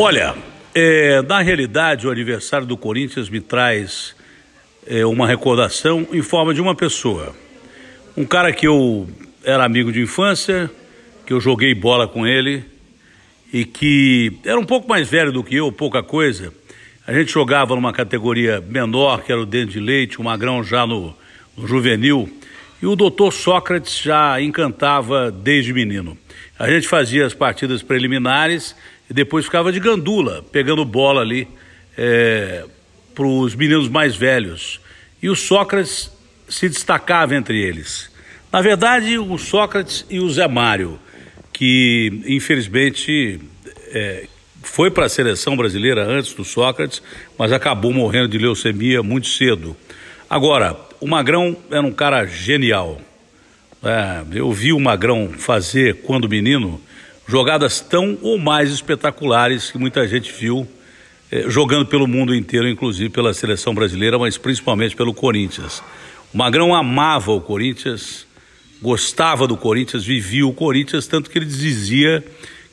Olha, é, na realidade, o aniversário do Corinthians me traz é, uma recordação em forma de uma pessoa. Um cara que eu era amigo de infância, que eu joguei bola com ele e que era um pouco mais velho do que eu, pouca coisa. A gente jogava numa categoria menor, que era o dente de leite, o magrão já no, no juvenil. E o doutor Sócrates já encantava desde menino. A gente fazia as partidas preliminares e depois ficava de gandula, pegando bola ali é, para os meninos mais velhos. E o Sócrates se destacava entre eles. Na verdade, o Sócrates e o Zé Mário, que infelizmente é, foi para a seleção brasileira antes do Sócrates, mas acabou morrendo de leucemia muito cedo. Agora, o Magrão era um cara genial. É, eu vi o Magrão fazer, quando menino, jogadas tão ou mais espetaculares que muita gente viu eh, jogando pelo mundo inteiro, inclusive pela seleção brasileira, mas principalmente pelo Corinthians. O Magrão amava o Corinthians, gostava do Corinthians, vivia o Corinthians, tanto que ele dizia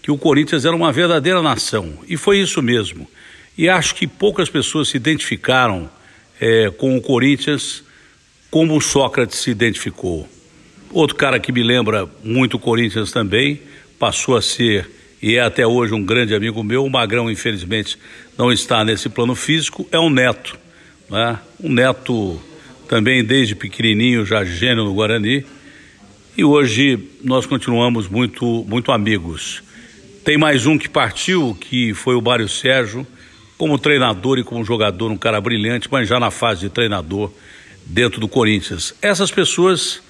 que o Corinthians era uma verdadeira nação. E foi isso mesmo. E acho que poucas pessoas se identificaram eh, com o Corinthians como o Sócrates se identificou. Outro cara que me lembra muito o Corinthians também passou a ser e é até hoje um grande amigo meu. O Magrão, infelizmente, não está nesse plano físico. É um neto, né? um neto também desde pequenininho, já gênio no Guarani. E hoje nós continuamos muito, muito amigos. Tem mais um que partiu, que foi o Mário Sérgio, como treinador e como jogador, um cara brilhante, mas já na fase de treinador dentro do Corinthians. Essas pessoas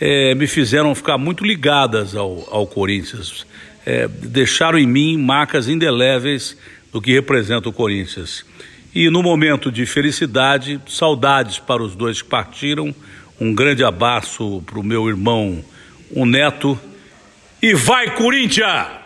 é, me fizeram ficar muito ligadas ao, ao Corinthians. É, deixaram em mim marcas indeléveis do que representa o Corinthians. E no momento de felicidade, saudades para os dois que partiram, um grande abraço para o meu irmão, o Neto, e vai Corinthians!